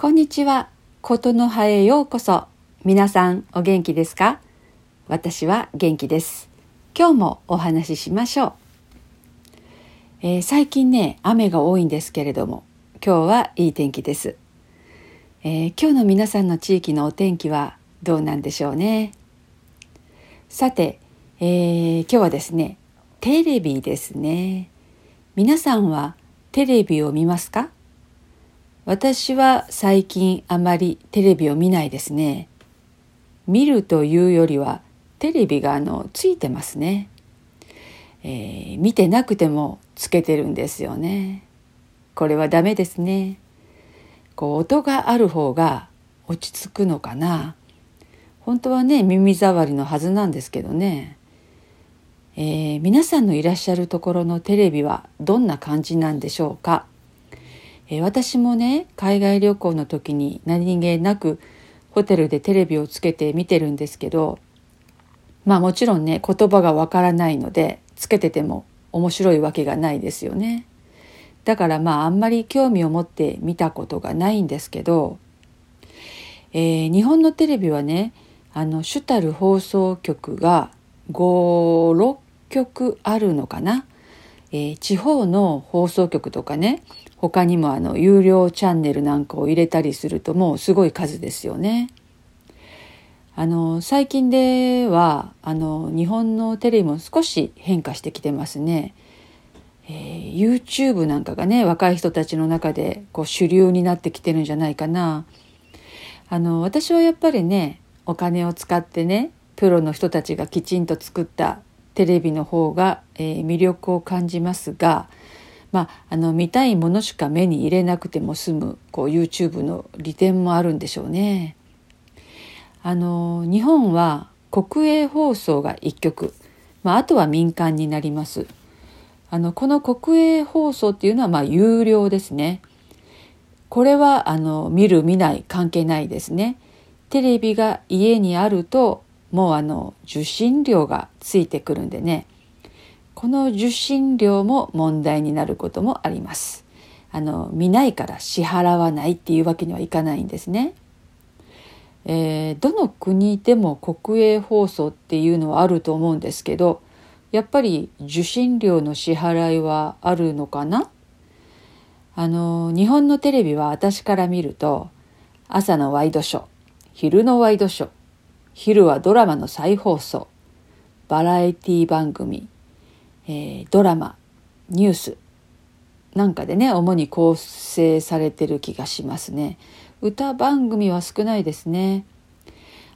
こんにちは。ことの葉へようこそ。皆さんお元気ですか？私は元気です。今日もお話ししましょう。えー、最近ね、雨が多いんですけれども、今日はいい天気です。えー、今日の皆さんの地域のお天気はどうなんでしょうね？さて、えー、今日はですね、テレビですね。皆さんはテレビを見ますか？私は最近あまりテレビを見ないですね。見るというよりはテレビがあのついてますね、えー、見てなくてもつけてるんですよね。これはダメですね。こう音がある方が落ち着くのかな。本当はね耳障りのはずなんですけどね。えー、皆さんのいらっしゃるところのテレビはどんな感じなんでしょうか。え私もね海外旅行の時に何気なくホテルでテレビをつけて見てるんですけどまあもちろんね言葉がわからないのでつけてても面白いわけがないですよね。だからまああんまり興味を持って見たことがないんですけど、えー、日本のテレビはねあの主たる放送局が56局あるのかな、えー、地方の放送局とかね他にもあの有料チャンネルなんかを入れたりするともうすごい数ですよね。あの最近ではあの日本のテレビも少し変化してきてますね。えー、YouTube なんかがね若い人たちの中でこう主流になってきてるんじゃないかな。あの私はやっぱりねお金を使ってねプロの人たちがきちんと作ったテレビの方が、えー、魅力を感じますがまあ、あの見たいものしか目に入れなくても済むこう YouTube の利点もあるんでしょうね。あの日本は国営放送が1局、まあ、あとは民間になります。あのこの国営放送っていうのはまあ有料ですね。これはあの見る見ない関係ないですね。テレビが家にあるともうあの受信料がついてくるんでねこの受信料も問題になることもあります。あの見ないから支払わないっていうわけにはいかないんですね。えー、どの国でも国営放送っていうのはあると思うんですけどやっぱり受信料の支払いはあるのかな？あの日本のテレビは私から見ると朝のワイドショー昼のワイドショー昼はドラマの再放送バラエティ番組えー、ドラマニュースなんかでね主に構成されてる気がしますね。歌番組は少ないですね。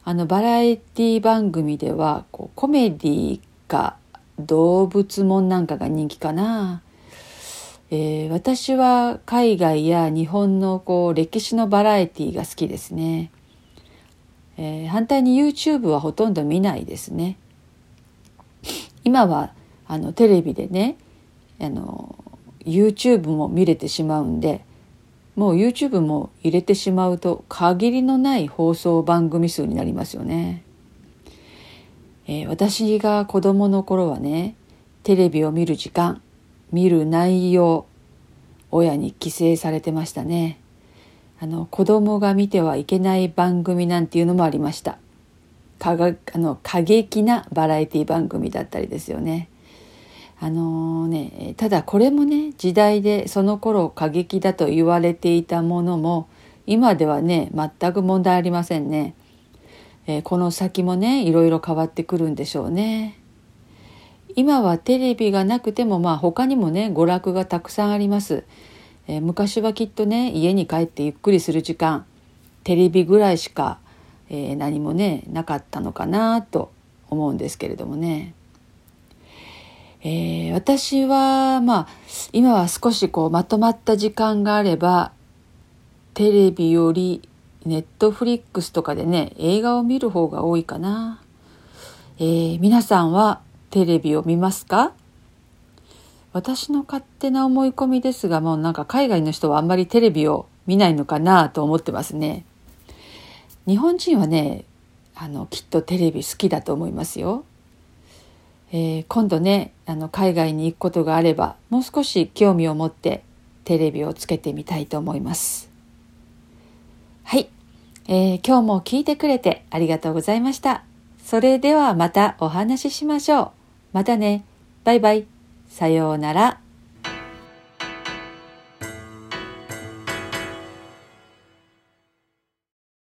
あのバラエティ番組ではこうコメディか動物もんなんかが人気かな、えー、私は海外や日本のこう歴史のバラエティが好きですね、えー、反対に YouTube はほとんど見ないですね。今はあのテレビでねあの YouTube も見れてしまうんでもう YouTube も入れてしまうと限りのない放送番組数になりますよね。えー、私が子供の頃はねテレビを見る時間見る内容親に規制されてましたね。あの子供が見てはいけない番組なんていうのもありました。かがあの過激なバラエティ番組だったりですよね。あのねただこれもね時代でその頃過激だと言われていたものも今ではね全く問題ありませんね。えー、この先もねいろいろ変わってくるんでしょうね。今はテレビがなくてもまあ他にもね娯楽がたくさんあります。えー、昔はきっとね家に帰ってゆっくりする時間テレビぐらいしか、えー、何もねなかったのかなと思うんですけれどもね。えー、私はまあ今は少しこうまとまった時間があればテレビよりネットフリックスとかでね映画を見る方が多いかな、えー、皆さんはテレビを見ますか？私の勝手な思い込みですがもうなんか海外の人はあんまりテレビを見ないのかなと思ってますね。日本人はねあのきっとテレビ好きだと思いますよ。えー、今度ねあの海外に行くことがあればもう少し興味を持ってテレビをつけてみたいと思いますはい。えー、今日も聞いてくれてありがとうございました。それではまたお話ししましょう。またね。バイバイ。さようなら。